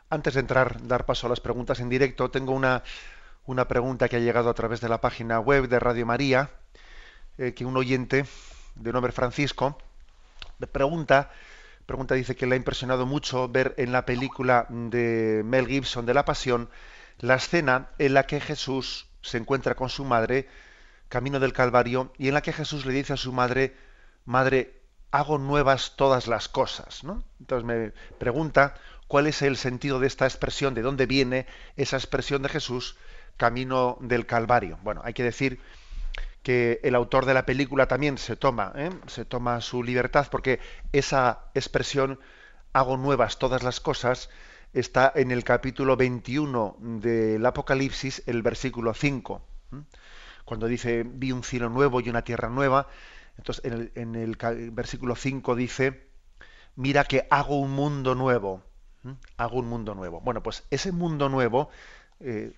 Antes de entrar, dar paso a las preguntas en directo, tengo una, una pregunta que ha llegado a través de la página web de Radio María, eh, que un oyente de nombre Francisco me pregunta, pregunta dice que le ha impresionado mucho ver en la película de Mel Gibson de La Pasión la escena en la que Jesús se encuentra con su madre camino del Calvario y en la que Jesús le dice a su madre, madre, hago nuevas todas las cosas, ¿no? Entonces me pregunta cuál es el sentido de esta expresión, de dónde viene esa expresión de Jesús, camino del Calvario. Bueno, hay que decir que el autor de la película también se toma, ¿eh? se toma su libertad, porque esa expresión, hago nuevas todas las cosas, está en el capítulo 21 del Apocalipsis, el versículo 5. Cuando dice, vi un cielo nuevo y una tierra nueva, entonces en el, en el versículo 5 dice, mira que hago un mundo nuevo. Hago un mundo nuevo. Bueno, pues ese mundo nuevo, eh,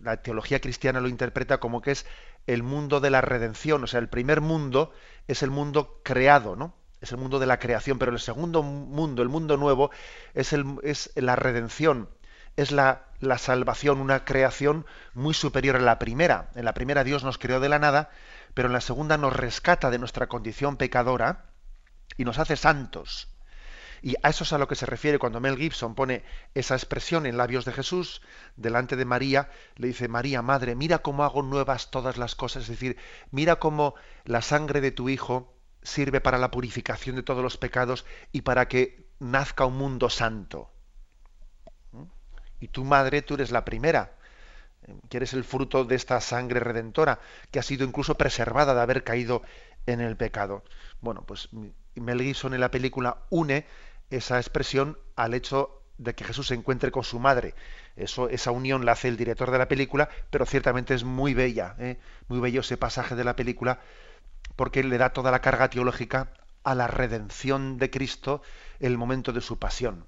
la teología cristiana lo interpreta como que es el mundo de la redención. O sea, el primer mundo es el mundo creado, ¿no? Es el mundo de la creación, pero el segundo mundo, el mundo nuevo, es, el, es la redención, es la, la salvación, una creación muy superior a la primera. En la primera Dios nos creó de la nada, pero en la segunda nos rescata de nuestra condición pecadora y nos hace santos. Y a eso es a lo que se refiere cuando Mel Gibson pone esa expresión en labios de Jesús delante de María, le dice, María, Madre, mira cómo hago nuevas todas las cosas, es decir, mira cómo la sangre de tu Hijo sirve para la purificación de todos los pecados y para que nazca un mundo santo. ¿Mm? Y tu madre, tú eres la primera. que eres el fruto de esta sangre redentora, que ha sido incluso preservada de haber caído en el pecado. Bueno, pues Mel Gibson en la película une esa expresión al hecho de que Jesús se encuentre con su madre. Eso, esa unión la hace el director de la película, pero ciertamente es muy bella, ¿eh? muy bello ese pasaje de la película, porque le da toda la carga teológica a la redención de Cristo el momento de su pasión.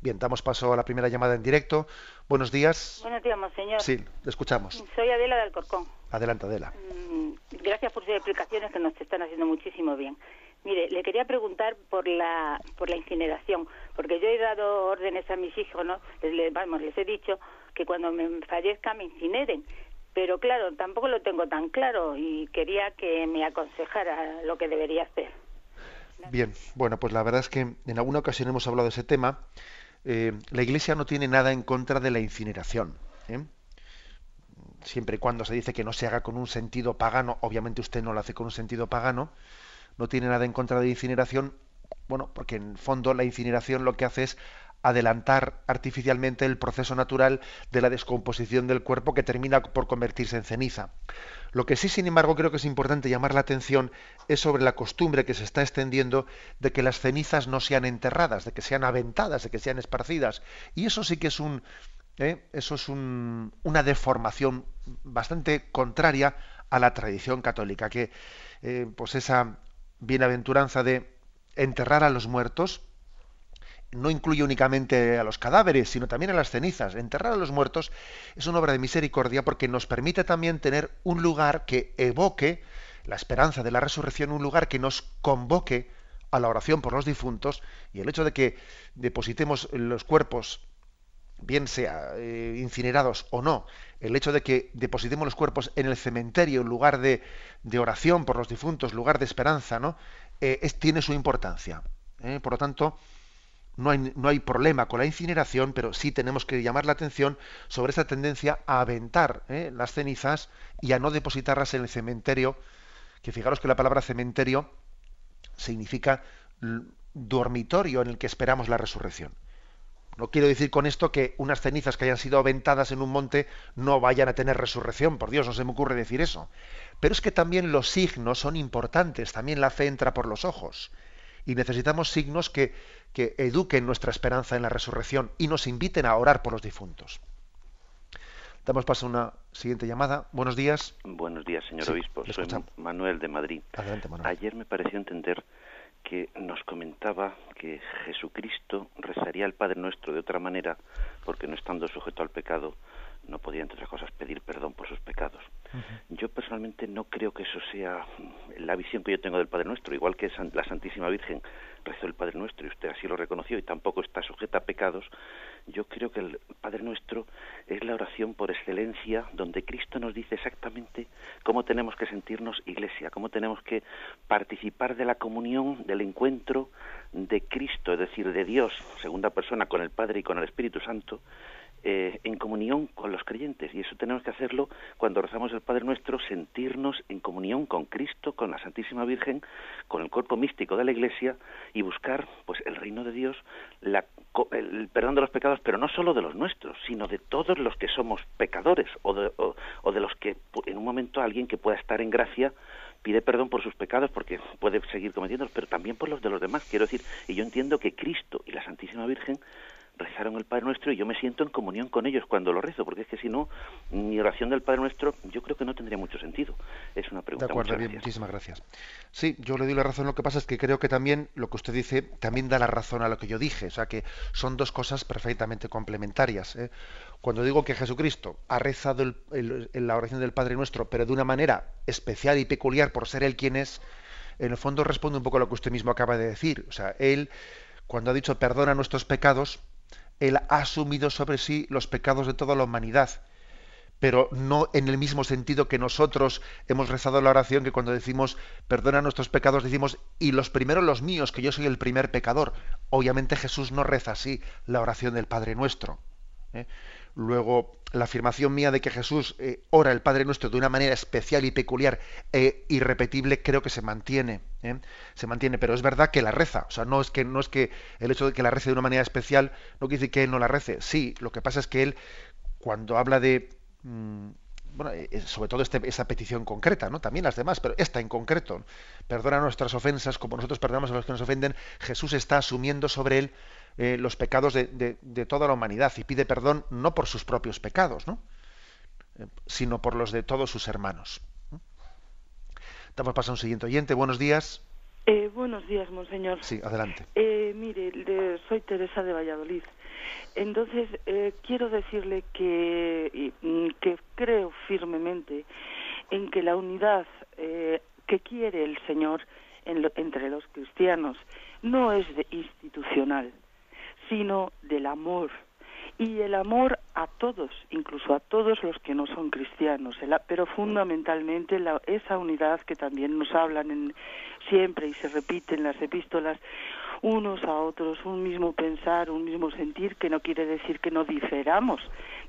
Bien, damos paso a la primera llamada en directo. Buenos días. Buenos días, monseñor. Sí, le escuchamos. Soy Adela del Corcón. Adelante, Adela. Mm, gracias por sus explicaciones que nos están haciendo muchísimo bien. Mire, le quería preguntar por la por la incineración, porque yo he dado órdenes a mis hijos, ¿no? Les, vamos, les he dicho que cuando me fallezca me incineren. Pero claro, tampoco lo tengo tan claro y quería que me aconsejara lo que debería hacer. Bien, bueno, pues la verdad es que en alguna ocasión hemos hablado de ese tema eh, la Iglesia no tiene nada en contra de la incineración. ¿eh? Siempre y cuando se dice que no se haga con un sentido pagano, obviamente usted no lo hace con un sentido pagano, no tiene nada en contra de la incineración, bueno, porque en fondo la incineración lo que hace es adelantar artificialmente el proceso natural de la descomposición del cuerpo que termina por convertirse en ceniza. Lo que sí, sin embargo, creo que es importante llamar la atención es sobre la costumbre que se está extendiendo de que las cenizas no sean enterradas, de que sean aventadas, de que sean esparcidas. Y eso sí que es un, ¿eh? eso es una deformación bastante contraria a la tradición católica, que eh, pues esa bienaventuranza de enterrar a los muertos, no incluye únicamente a los cadáveres, sino también a las cenizas. Enterrar a los muertos es una obra de misericordia porque nos permite también tener un lugar que evoque la esperanza de la resurrección, un lugar que nos convoque a la oración por los difuntos y el hecho de que depositemos los cuerpos, bien sea eh, incinerados o no, el hecho de que depositemos los cuerpos en el cementerio, en lugar de, oración por los difuntos, lugar de esperanza, ¿no? Eh, tiene su importancia. ¿eh? Por lo tanto, no hay, no hay, problema con la incineración, pero sí tenemos que llamar la atención sobre esa tendencia a aventar las cenizas y a no depositarlas en el cementerio, que fijaros que la palabra cementerio significa dormitorio en el que esperamos la resurrección. No quiero decir con esto que unas cenizas que hayan sido aventadas en un monte no vayan a tener resurrección, por Dios, no se me ocurre decir eso. Pero es que también los signos son importantes, también la fe entra por los ojos y necesitamos signos que, que eduquen nuestra esperanza en la resurrección y nos inviten a orar por los difuntos. Damos paso a una siguiente llamada. Buenos días. Buenos días, señor obispo. Soy Manuel de Madrid. Adelante, Manuel. Ayer me pareció entender que nos comentaba que Jesucristo rezaría al Padre Nuestro de otra manera, porque no estando sujeto al pecado, no podía, entre otras cosas, pedir perdón por sus pecados. Yo personalmente no creo que eso sea la visión que yo tengo del Padre Nuestro, igual que la Santísima Virgen rezó el Padre Nuestro y usted así lo reconoció y tampoco está sujeta a pecados. Yo creo que el Padre Nuestro es por excelencia donde Cristo nos dice exactamente cómo tenemos que sentirnos iglesia, cómo tenemos que participar de la comunión, del encuentro de Cristo, es decir, de Dios, segunda persona, con el Padre y con el Espíritu Santo, eh, en comunión con los creyentes y eso tenemos que hacerlo cuando rezamos el Padre Nuestro, sentirnos en comunión con Cristo, con la Santísima Virgen, con el cuerpo místico de la Iglesia y buscar pues el reino de Dios, la, el perdón de los pecados, pero no solo de los nuestros, sino de todos los que somos pecadores o de, o de los que en un momento alguien que pueda estar en gracia pide perdón por sus pecados porque puede seguir cometiéndolos, pero también por los de los demás. Quiero decir, y yo entiendo que Cristo y la Santísima Virgen rezaron el Padre Nuestro y yo me siento en comunión con ellos cuando lo rezo, porque es que si no, mi oración del Padre Nuestro yo creo que no tendría mucho sentido. Es una pregunta. De acuerdo, bien, muchísimas gracias. Sí, yo le doy la razón. Lo que pasa es que creo que también lo que usted dice también da la razón a lo que yo dije. O sea, que son dos cosas perfectamente complementarias. ¿eh? Cuando digo que Jesucristo ha rezado el, la oración del Padre Nuestro, pero de una manera especial y peculiar por ser Él quien es, en el fondo responde un poco a lo que usted mismo acaba de decir. O sea, Él, cuando ha dicho perdona nuestros pecados, él ha asumido sobre sí los pecados de toda la humanidad, pero no en el mismo sentido que nosotros hemos rezado la oración que cuando decimos perdona nuestros pecados decimos y los primeros los míos, que yo soy el primer pecador. Obviamente Jesús no reza así la oración del Padre Nuestro. ¿eh? Luego, la afirmación mía de que Jesús eh, ora el Padre Nuestro de una manera especial y peculiar e irrepetible creo que se mantiene, ¿eh? se mantiene, pero es verdad que la reza, o sea, no es que no es que el hecho de que la rece de una manera especial no quiere decir que él no la rece, sí, lo que pasa es que él cuando habla de mm, bueno, eh, sobre todo este, esa petición concreta, ¿no? También las demás, pero esta en concreto, perdona nuestras ofensas como nosotros perdonamos a los que nos ofenden, Jesús está asumiendo sobre él eh, los pecados de, toda la humanidad y pide perdón no por sus propios pecados, ¿no? sino por los de todos sus hermanos. Damos paso a un siguiente oyente. Buenos días. buenos días, monseñor. Sí, adelante. mire, soy Teresa de Valladolid. Entonces, eh, quiero decirle que, mm, que creo firmemente en que la unidad eh, que quiere el Señor entre los cristianos no es de institucional, sino del amor. Y el amor a todos, incluso a todos los que no son cristianos, pero fundamentalmente esa unidad que también nos hablan en, siempre y se repite en las epístolas, unos a otros, un mismo pensar, un mismo sentir, que no quiere decir que no diferamos,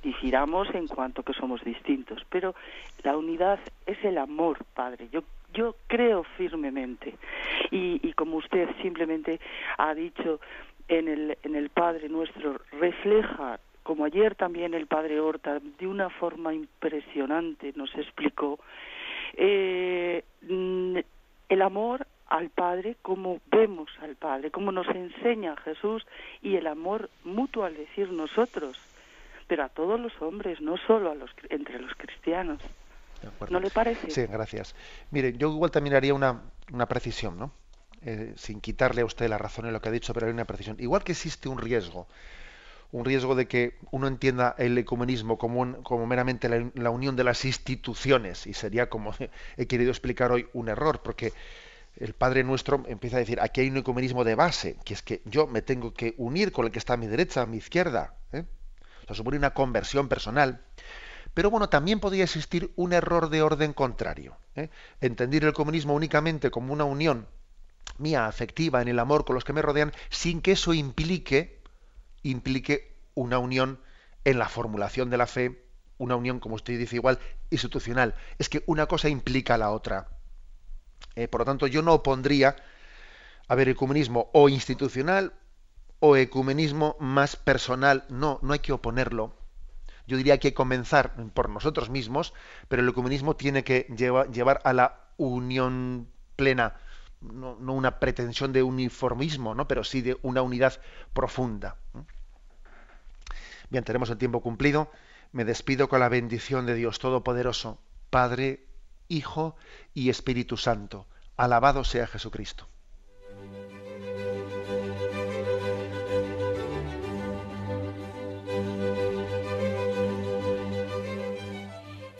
difiramos en cuanto que somos distintos, pero la unidad es el amor, Padre. Yo yo creo firmemente y, y como usted simplemente ha dicho en el en el Padre nuestro refleja como ayer también el padre Horta de una forma impresionante nos explicó eh, el amor al Padre, como vemos al Padre, como nos enseña Jesús y el amor mutuo al decir nosotros, pero a todos los hombres, no solo a los, entre los cristianos. ¿No le parece? Sí, gracias. Mire, yo igual también haría una, una precisión, ¿no? Eh, sin quitarle a usted la razón en lo que ha dicho, pero hay una precisión. Igual que existe un riesgo, un riesgo de que uno entienda el ecumenismo como, como meramente la, unión de las instituciones, y sería, como he querido explicar hoy, un error, porque el Padre Nuestro empieza a decir, aquí hay un ecumenismo de base, que es que yo me tengo que unir con el que está a mi derecha, a mi izquierda. ¿eh? Supone una conversión personal. Pero bueno, también podría existir un error de orden contrario. ¿eh? Entender el comunismo únicamente como una unión mía afectiva en el amor con los que me rodean, sin que eso implique, implique una unión en la formulación de la fe, una unión, como usted dice igual, institucional. Es que una cosa implica la otra. Eh, por lo tanto, yo no opondría a ver ecumenismo o institucional o ecumenismo más personal. No, no hay que oponerlo. Yo diría que que comenzar por nosotros mismos, pero el ecumenismo tiene que llevar a la unión plena, no, una pretensión de uniformismo, ¿no? pero sí de una unidad profunda. Bien, tenemos el tiempo cumplido. Me despido con la bendición de Dios Todopoderoso, Padre, Hijo y Espíritu Santo. Alabado sea Jesucristo.